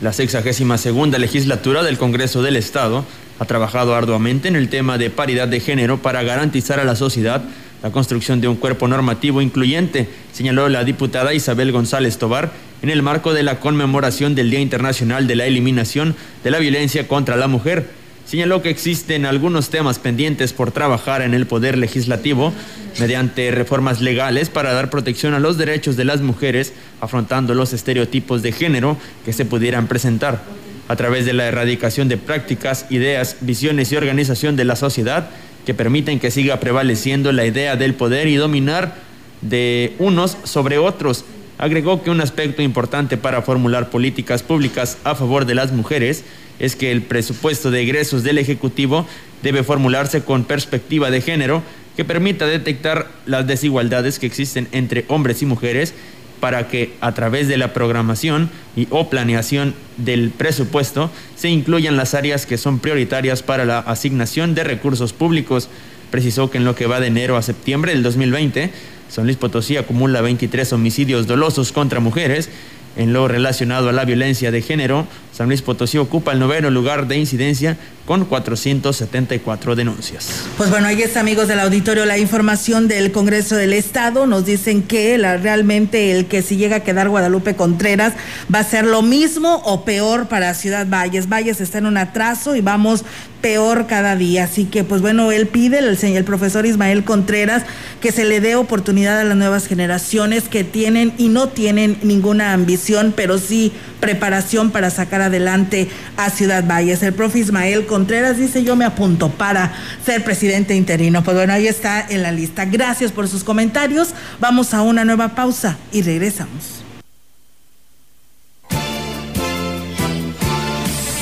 la 62 segunda legislatura del Congreso del Estado ha trabajado arduamente en el tema de paridad de género para garantizar a la sociedad la construcción de un cuerpo normativo incluyente, señaló la diputada Isabel González Tobar en el marco de la conmemoración del Día Internacional de la Eliminación de la Violencia contra la Mujer. Señaló que existen algunos temas pendientes por trabajar en el Poder Legislativo mediante reformas legales para dar protección a los derechos de las mujeres, afrontando los estereotipos de género que se pudieran presentar. A través de la erradicación de prácticas, ideas, visiones y organización de la sociedad que permiten que siga prevaleciendo la idea del poder y dominar de unos sobre otros. Agregó que un aspecto importante para formular políticas públicas a favor de las mujeres es que el presupuesto de egresos del Ejecutivo debe formularse con perspectiva de género que permita detectar las desigualdades que existen entre hombres y mujeres para que a través de la programación y o planeación del presupuesto se incluyan las áreas que son prioritarias para la asignación de recursos públicos. Precisó que en lo que va de enero a septiembre del 2020, San Luis Potosí acumula 23 homicidios dolosos contra mujeres En lo relacionado a la violencia de género, San Luis Potosí ocupa el noveno lugar de incidencia con 474 denuncias. Pues bueno, ahí está, amigos del auditorio, la información del Congreso del Estado. Nos dicen que la, realmente el que si llega a quedar Guadalupe Contreras va a ser lo mismo o peor para Ciudad Valles. Valles está en un atraso y vamos peor cada día. Así que, pues bueno, él pide, el, el profesor Ismael Contreras, que se le dé oportunidad a las nuevas generaciones que tienen y no tienen ninguna ambición, pero sí preparación para sacar adelante a Ciudad Valles. El profe Ismael Contreras dice, yo me apunto para ser presidente interino. Pues bueno, ahí está en la lista. Gracias por sus comentarios. Vamos a una nueva pausa y regresamos.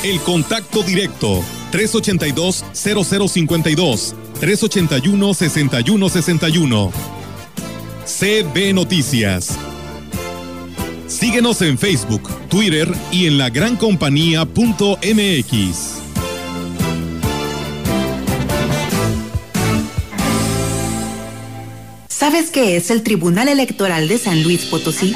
El contacto directo 382-0052, 381-6161. CB Noticias. Síguenos en Facebook, Twitter y en la gran compañía.mx. ¿Sabes qué es el Tribunal Electoral de San Luis Potosí?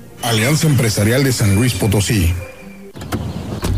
Alianza Empresarial de San Luis Potosí.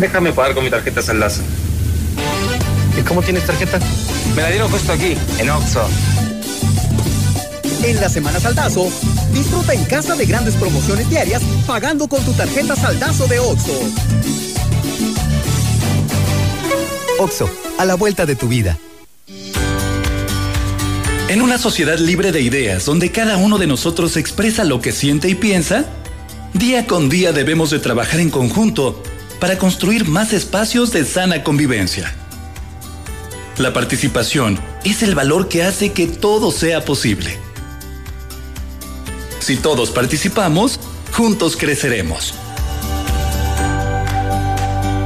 Déjame pagar con mi tarjeta Saldazo. ¿Y cómo tienes tarjeta? Me la dieron justo aquí, en Oxxo. En la Semana Saldazo, disfruta en casa de grandes promociones diarias pagando con tu tarjeta Saldazo de Oxxo. Oxo, a la vuelta de tu vida. En una sociedad libre de ideas, donde cada uno de nosotros expresa lo que siente y piensa, día con día debemos de trabajar en conjunto para construir más espacios de sana convivencia. La participación es el valor que hace que todo sea posible. Si todos participamos, juntos creceremos.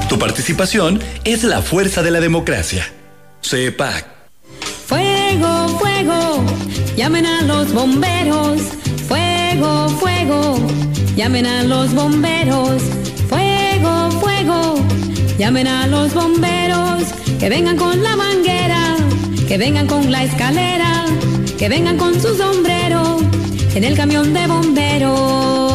Tu participación es la fuerza de la democracia. CEPAC. Fuego, fuego, llamen a los bomberos. Fuego, fuego, llamen a los bomberos. Llamen a los bomberos. Que vengan con la manguera, que vengan con la escalera, que vengan con su sombrero en el camión de bomberos.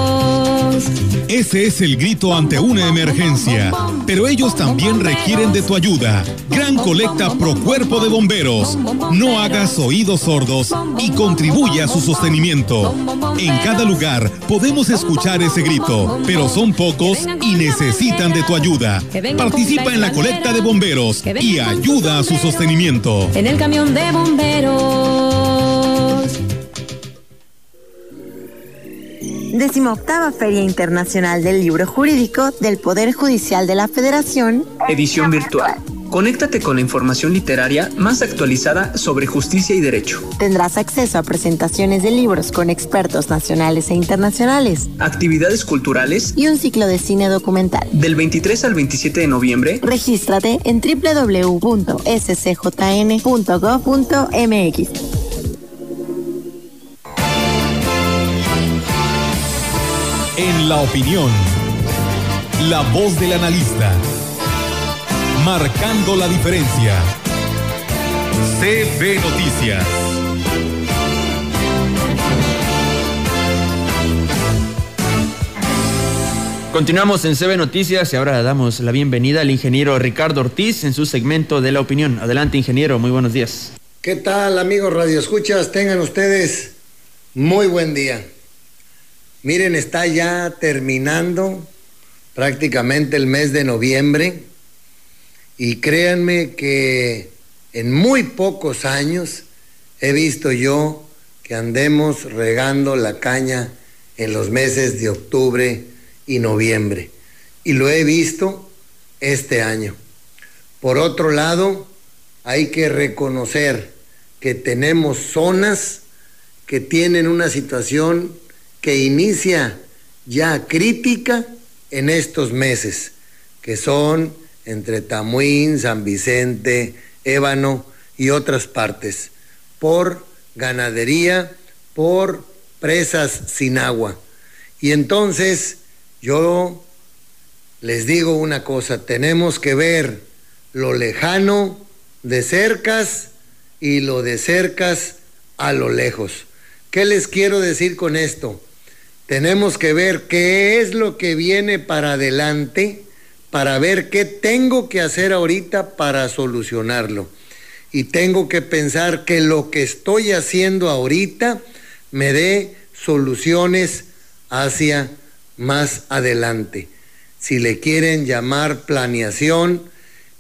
Ese es el grito ante una emergencia, pero ellos también requieren de tu ayuda. Gran colecta pro cuerpo de bomberos. No hagas oídos sordos y contribuye a su sostenimiento. En cada lugar podemos escuchar ese grito, pero son pocos y necesitan de tu ayuda. Participa en la colecta de bomberos y ayuda a su sostenimiento. En el camión de bomberos. Decimoctava Feria Internacional del Libro Jurídico del Poder Judicial de la Federación. Edición virtual. Conéctate con la información literaria más actualizada sobre justicia y derecho. Tendrás acceso a presentaciones de libros con expertos nacionales e internacionales. Actividades culturales. Y un ciclo de cine documental. Del 23 al 27 de noviembre. Regístrate en www.scjn.gov.mx. En la opinión, la voz del analista. marcando la diferencia. CB Noticias. Continuamos en CB Noticias y ahora damos la bienvenida al ingeniero Ricardo Ortiz en su segmento de la opinión. Adelante, ingeniero, muy buenos días. ¿Qué tal, amigos Radio Escuchas? Tengan ustedes muy buen día. Miren, está ya terminando prácticamente el mes de noviembre y créanme que en muy pocos años he visto yo que andemos regando la caña en los meses de octubre y noviembre. Y lo he visto este año. Por otro lado, hay que reconocer que tenemos zonas que tienen una situación que inicia ya crítica en estos meses, que son entre Tamuín, San Vicente, Ébano y otras partes, por ganadería, por presas sin agua. Y entonces yo les digo una cosa, tenemos que ver lo lejano de cercas y lo de cercas a lo lejos. ¿Qué les quiero decir con esto? Tenemos que ver qué es lo que viene para adelante para ver qué tengo que hacer ahorita para solucionarlo. Y tengo que pensar que lo que estoy haciendo ahorita me dé soluciones hacia más adelante. Si le quieren llamar planeación,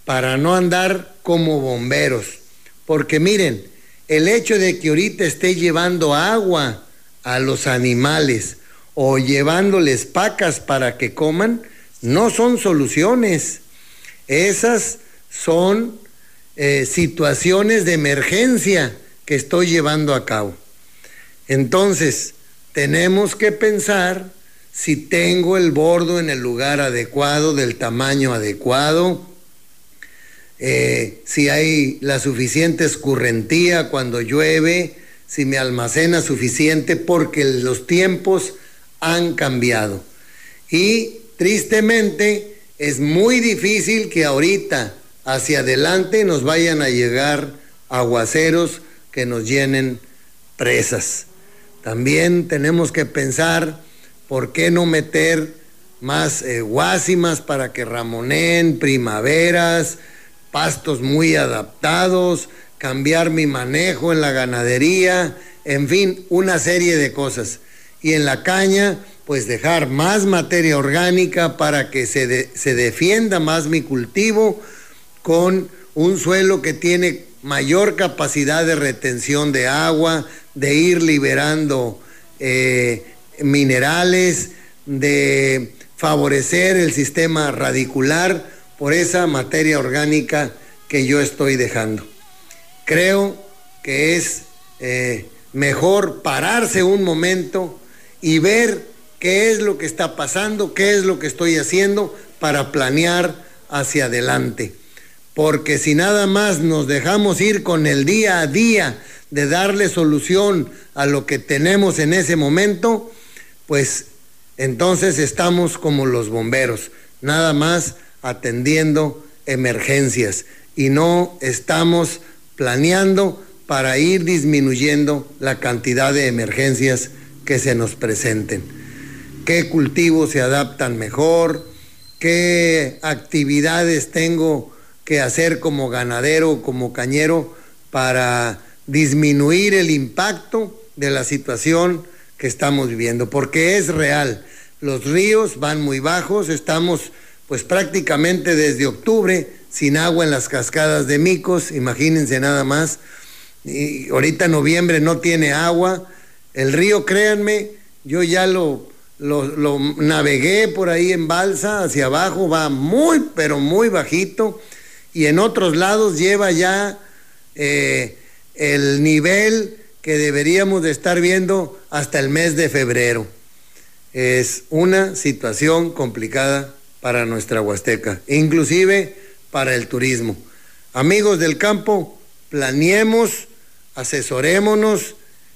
para no andar como bomberos. Porque miren, el hecho de que ahorita esté llevando agua a los animales o llevándoles pacas para que coman, no son soluciones. Esas son eh, situaciones de emergencia que estoy llevando a cabo. Entonces, tenemos que pensar si tengo el bordo en el lugar adecuado, del tamaño adecuado, eh, si hay la suficiente escurrentía cuando llueve, si me almacena suficiente, porque los tiempos han cambiado. Y Tristemente, es muy difícil que ahorita hacia adelante nos vayan a llegar aguaceros que nos llenen presas. También tenemos que pensar por qué no meter más eh, guásimas para que ramonen, primaveras, pastos muy adaptados, cambiar mi manejo en la ganadería, en fin, una serie de cosas. Y en la caña, pues dejar más materia orgánica para que se, se defienda más mi cultivo con un suelo que tiene mayor capacidad de retención de agua, de ir liberando eh, minerales, de favorecer el sistema radicular por esa materia orgánica que yo estoy dejando. Creo que es eh, mejor pararse un momento y ver qué es lo que está pasando, qué es lo que estoy haciendo para planear hacia adelante. Porque si nada más nos dejamos ir con el día a día de darle solución a lo que tenemos en ese momento, pues entonces estamos como los bomberos, nada más atendiendo emergencias y no estamos planeando para ir disminuyendo la cantidad de emergencias que se nos presenten qué cultivos se adaptan mejor, qué actividades tengo que hacer como ganadero, como cañero, para disminuir el impacto de la situación que estamos viviendo, porque es real. Los ríos van muy bajos, estamos pues prácticamente desde octubre sin agua en las cascadas de Micos, imagínense nada más. Y ahorita noviembre no tiene agua. El río, créanme, yo ya lo lo, navegué por ahí en balsa hacia abajo, va muy, pero muy bajito, y en otros lados lleva ya eh, el nivel que deberíamos de estar viendo hasta el mes de febrero. Es una situación complicada para nuestra Huasteca, inclusive para el turismo. Amigos del campo, planeemos, asesorémonos,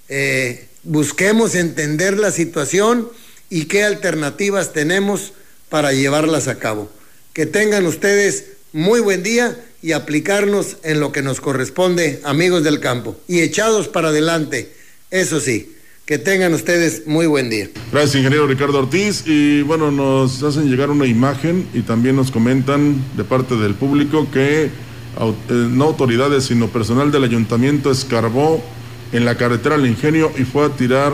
eh, busquemos entender la situación y qué alternativas tenemos para llevarlas a cabo. Que tengan ustedes muy buen día y aplicarnos en lo que nos corresponde, amigos del campo. Y echados para adelante, eso sí, que tengan ustedes muy buen día. Gracias, ingeniero Ricardo Ortiz. Y bueno, nos hacen llegar una imagen y también nos comentan de parte del público que eh, no autoridades, sino personal del ayuntamiento escarbó en la carretera al ingenio y fue a tirar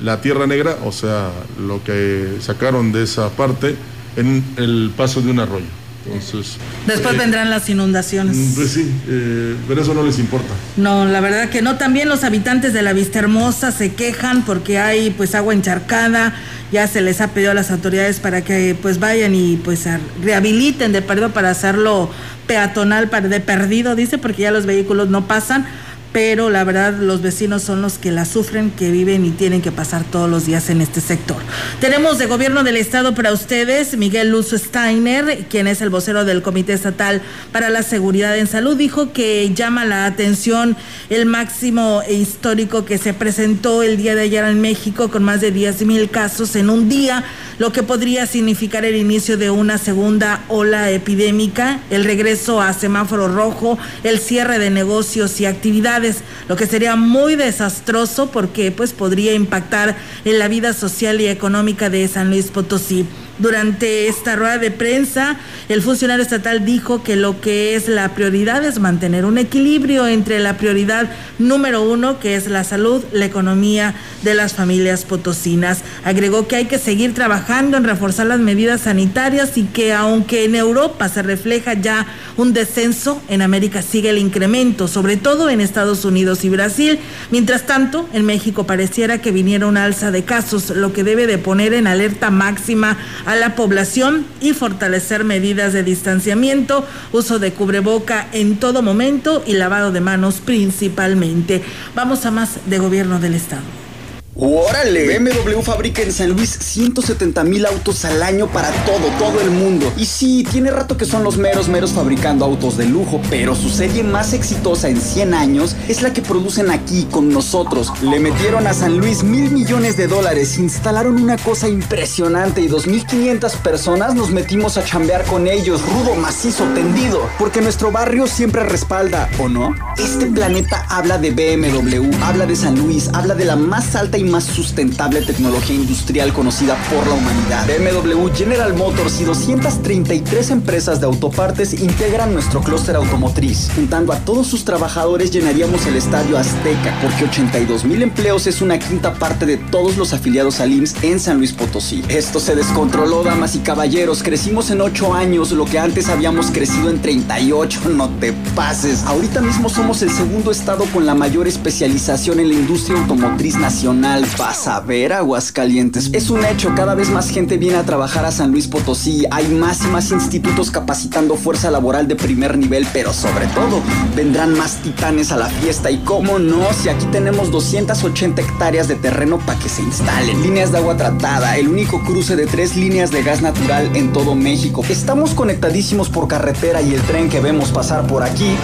la tierra negra, o sea, lo que sacaron de esa parte, en el paso de un arroyo. Entonces, Después eh, vendrán las inundaciones. Pues sí, eh, pero eso no les importa. No, la verdad que no. También los habitantes de la Vista Hermosa se quejan porque hay pues agua encharcada. Ya se les ha pedido a las autoridades para que pues vayan y pues rehabiliten de perdido para hacerlo peatonal para de perdido, dice, porque ya los vehículos no pasan. Pero la verdad los vecinos son los que la sufren, que viven y tienen que pasar todos los días en este sector. Tenemos de gobierno del estado para ustedes Miguel Luz Steiner, quien es el vocero del Comité Estatal para la Seguridad en Salud, dijo que llama la atención el máximo histórico que se presentó el día de ayer en México con más de 10 mil casos en un día, lo que podría significar el inicio de una segunda ola epidémica, el regreso a semáforo rojo, el cierre de negocios y actividades, lo que sería muy desastroso porque pues podría impactar en la vida social y económica de San Luis Potosí. Durante esta rueda de prensa, el funcionario estatal dijo que lo que es la prioridad es mantener un equilibrio entre la prioridad número uno, que es la salud, la economía de las familias potosinas. Agregó que hay que seguir trabajando en reforzar las medidas sanitarias y que aunque en Europa se refleja ya un descenso, en América sigue el incremento, sobre todo en Estados Unidos y Brasil. Mientras tanto, en México pareciera que viniera una alza de casos, lo que debe de poner en alerta máxima la población y fortalecer medidas de distanciamiento, uso de cubreboca en todo momento y lavado de manos principalmente. Vamos a más de gobierno del estado. ¡Órale! BMW fabrica en San Luis 170 mil autos al año para todo, todo el mundo. Y sí, tiene rato que son los meros, meros fabricando autos de lujo, pero su serie más exitosa en 100 años es la que producen aquí con nosotros. Le metieron a San Luis mil millones de dólares, instalaron una cosa impresionante y 2.500 personas nos metimos a chambear con ellos, rudo, macizo, tendido, porque nuestro barrio siempre respalda, ¿o no? Este planeta habla de BMW, habla de San Luis, habla de la más alta y más sustentable tecnología industrial conocida por la humanidad. BMW, General Motors y 233 empresas de autopartes integran nuestro clúster automotriz. Juntando a todos sus trabajadores llenaríamos el estadio Azteca, porque 82 mil empleos es una quinta parte de todos los afiliados al IMSS en San Luis Potosí. Esto se descontroló, damas y caballeros. Crecimos en 8 años, lo que antes habíamos crecido en 38. No te pases. Ahorita mismo somos el segundo estado con la mayor especialización en la industria automotriz nacional. Vas a ver, Aguascalientes. Es un hecho, cada vez más gente viene a trabajar a San Luis Potosí. Hay más y más institutos capacitando fuerza laboral de primer nivel, pero sobre todo vendrán más titanes a la fiesta. Y cómo no, si aquí tenemos 280 hectáreas de terreno para que se instalen. Líneas de agua tratada, el único cruce de tres líneas de gas natural en todo México. Estamos conectadísimos por carretera y el tren que vemos pasar por aquí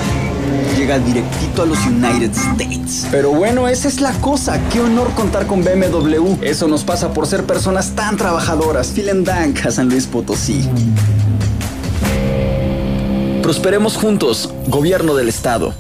llega directito a los United States. Pero bueno, esa es la cosa. Qué honor contar con BMW. Eso nos pasa por ser personas tan trabajadoras. Vielen Dank a San Luis Potosí. Prosperemos juntos, gobierno del estado.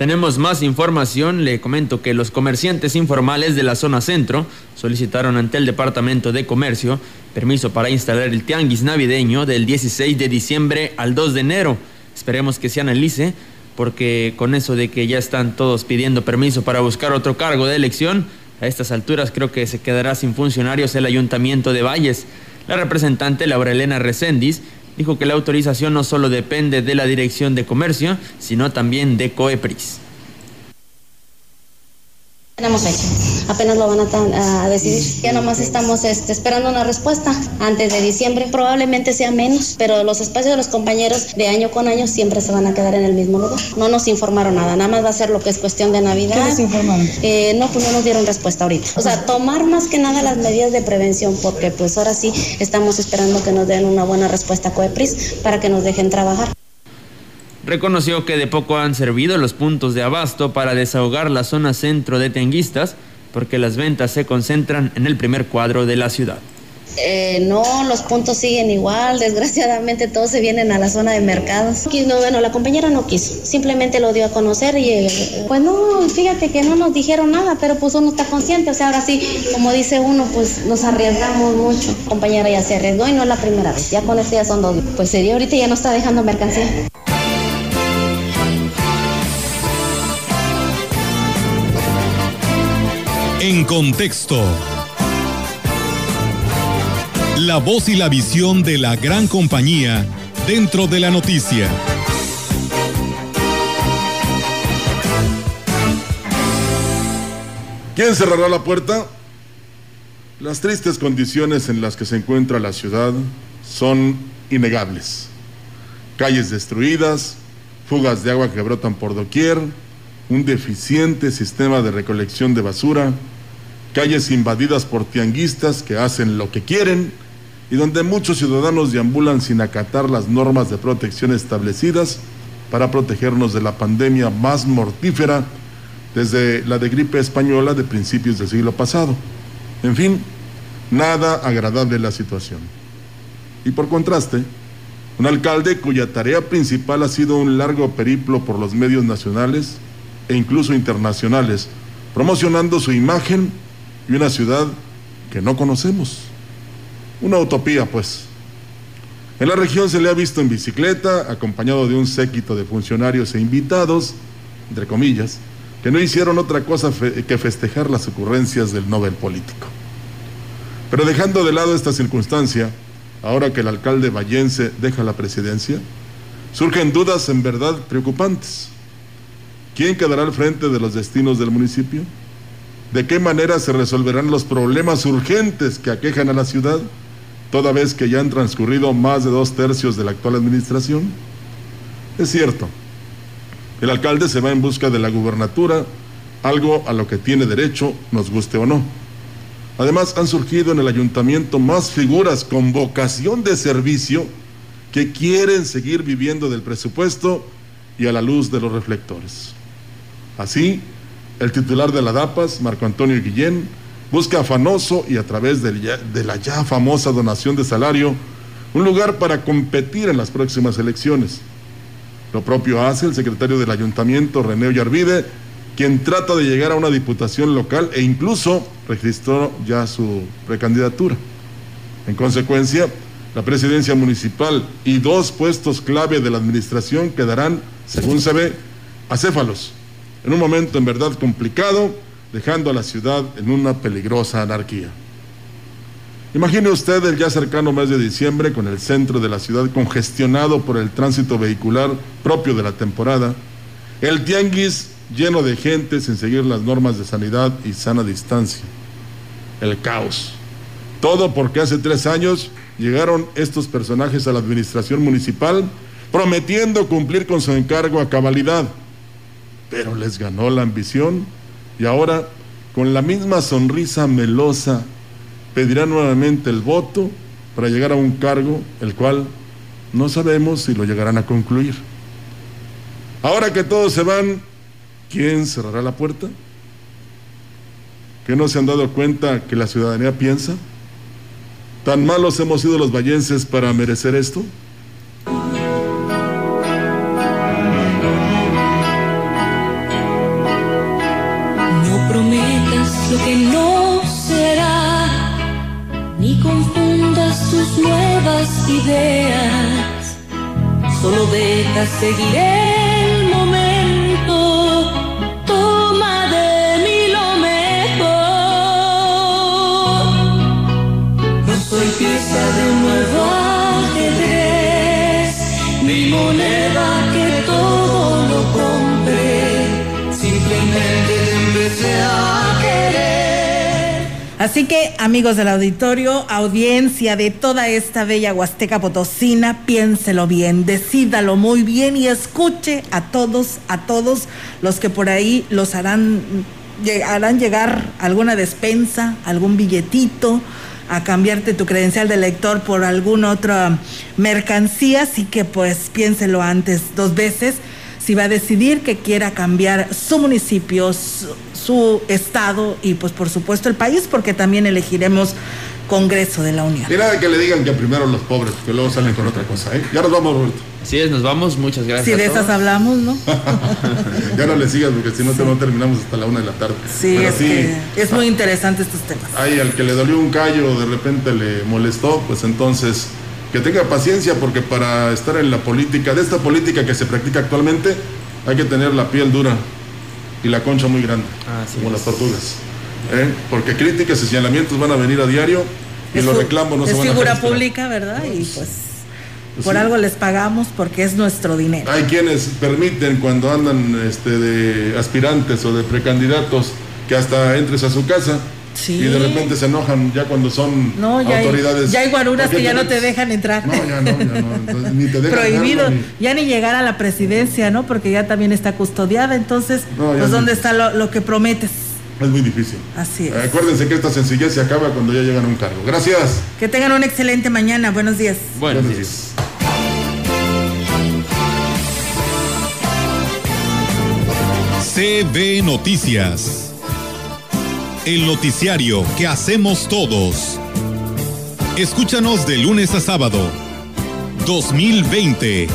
Tenemos más información. Le comento que los comerciantes informales de la zona centro solicitaron ante el Departamento de Comercio permiso para instalar el tianguis navideño del 16 de diciembre al 2 de enero. Esperemos que se analice porque con eso de que ya están todos pidiendo permiso para buscar otro cargo de elección, a estas alturas creo que se quedará sin funcionarios el Ayuntamiento de Valles. La representante Laura Elena Recendis dijo que la autorización no solo depende de la Dirección de Comercio, sino también de COEPRIS. Tenemos fecha, apenas lo van a, a decidir. Ya nomás estamos este, esperando una respuesta antes de diciembre. Probablemente sea menos, pero los espacios de los compañeros de año con año siempre se van a quedar en el mismo lugar. No nos informaron nada, nada más va a ser lo que es cuestión de Navidad. ¿Qué les informaron? Eh, no, pues no nos dieron respuesta ahorita. O sea, tomar más que nada las medidas de prevención, porque pues ahora sí estamos esperando que nos den una buena respuesta a COEPRIS para que nos dejen trabajar. Reconoció que de poco han servido los puntos de abasto para desahogar la zona centro de tianguistas, porque las ventas se concentran en el primer cuadro de la ciudad. Eh, no, los puntos siguen igual, desgraciadamente todos se vienen a la zona de mercados. No, bueno, la compañera no quiso, simplemente lo dio a conocer y eh, pues no, fíjate que no nos dijeron nada, pero pues uno está consciente, o sea, ahora sí, como dice uno, pues nos arriesgamos mucho. La compañera ya se arriesgó y no es la primera vez, ya con este ya son dos. Pues sería ahorita ya no está dejando mercancía. En contexto. La voz y la visión de la gran compañía dentro de la noticia. ¿Quién cerrará la puerta? Las tristes condiciones en las que se encuentra la ciudad son innegables. Calles destruidas, fugas de agua que brotan por doquier, un deficiente sistema de recolección de basura, calles invadidas por tianguistas que hacen lo que quieren y donde muchos ciudadanos deambulan sin acatar las normas de protección establecidas para protegernos de la pandemia más mortífera desde la de gripe española de principios del siglo pasado. En fin, nada agradable la situación. Y por contraste, un alcalde cuya tarea principal ha sido un largo periplo por los medios nacionales, e incluso internacionales, promocionando su imagen y una ciudad que no conocemos. Una utopía, pues. En la región se le ha visto en bicicleta, acompañado de un séquito de funcionarios e invitados, entre comillas, que no hicieron otra cosa que festejar las ocurrencias del Nobel político. Pero dejando de lado esta circunstancia, ahora que el alcalde vallense deja la presidencia, surgen dudas en verdad preocupantes. ¿Quién quedará al frente de los destinos del municipio? ¿De qué manera se resolverán los problemas urgentes que aquejan a la ciudad, toda vez que ya han transcurrido más de dos tercios de la actual administración? Es cierto, el alcalde se va en busca de la gubernatura, algo a lo que tiene derecho, nos guste o no. Además, han surgido en el ayuntamiento más figuras con vocación de servicio que quieren seguir viviendo del presupuesto y a la luz de los reflectores. Así, el titular de la DAPAS, Marco Antonio Guillén, busca afanoso y a través de la ya famosa donación de salario un lugar para competir en las próximas elecciones. Lo propio hace el secretario del ayuntamiento, René Ollarvide, quien trata de llegar a una diputación local e incluso registró ya su precandidatura. En consecuencia, la presidencia municipal y dos puestos clave de la administración quedarán, según se ve, acéfalos en un momento en verdad complicado, dejando a la ciudad en una peligrosa anarquía. Imagine usted el ya cercano mes de diciembre con el centro de la ciudad congestionado por el tránsito vehicular propio de la temporada, el tianguis lleno de gente sin seguir las normas de sanidad y sana distancia, el caos. Todo porque hace tres años llegaron estos personajes a la administración municipal prometiendo cumplir con su encargo a cabalidad pero les ganó la ambición y ahora, con la misma sonrisa melosa, pedirán nuevamente el voto para llegar a un cargo el cual no sabemos si lo llegarán a concluir. Ahora que todos se van, ¿quién cerrará la puerta? ¿Que no se han dado cuenta que la ciudadanía piensa? ¿Tan malos hemos sido los vallenses para merecer esto? Que no será, ni confundas tus nuevas ideas, solo deja seguir Así que, amigos del auditorio, audiencia de toda esta bella Huasteca Potosina, piénselo bien, decídalo muy bien y escuche a todos, a todos los que por ahí los harán, harán llegar alguna despensa, algún billetito, a cambiarte tu credencial de lector por alguna otra mercancía, así que pues piénselo antes dos veces. Si va a decidir que quiera cambiar su municipio, su, estado y pues por supuesto el país, porque también elegiremos Congreso de la Unión. Y nada que le digan que primero los pobres, que luego salen con otra cosa. ¿eh? Ya nos vamos, Roberto. Así es, nos vamos. Muchas gracias. Si de esas hablamos, ¿no? ya no le sigas porque si no, te no terminamos hasta la una de la tarde. Sí, es, que es muy interesante estos temas. Ay, al que le dolió un callo, de repente le molestó, pues entonces que tenga paciencia porque para estar en la política, de esta política que se practica actualmente, hay que tener la piel dura y la concha muy grande, como las tortugas. ¿eh? Porque críticas y señalamientos van a venir a diario y los reclamos no se van a Es figura pública, ¿verdad? Y pues, pues por algo les pagamos porque es nuestro dinero. Hay quienes permiten cuando andan este, de aspirantes o de precandidatos que hasta entres a su casa y de repente se enojan ya cuando son autoridades. ya hay guaruras que ya no te dejan entrar. No, ya no, ya no. ni te dejan Prohibido. Ya ni llegar a la presidencia, ¿no? Porque ya también está custodiada. Entonces, pues, ¿dónde está lo, que prometes? Es muy difícil. Así es. Acuérdense que esta sencillez se acaba cuando ya llegan a un cargo. Gracias. Que tengan una excelente mañana. Buenos días. Buenos, días. CB Noticias el noticiario que hacemos todos. Escúchanos de lunes a sábado. 2020.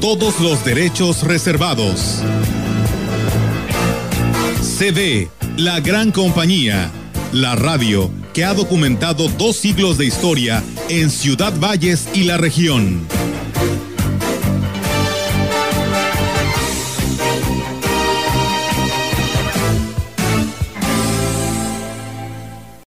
Todos los derechos reservados. CB, la gran compañía. La radio que ha documentado dos siglos de historia en Ciudad Valles y la región.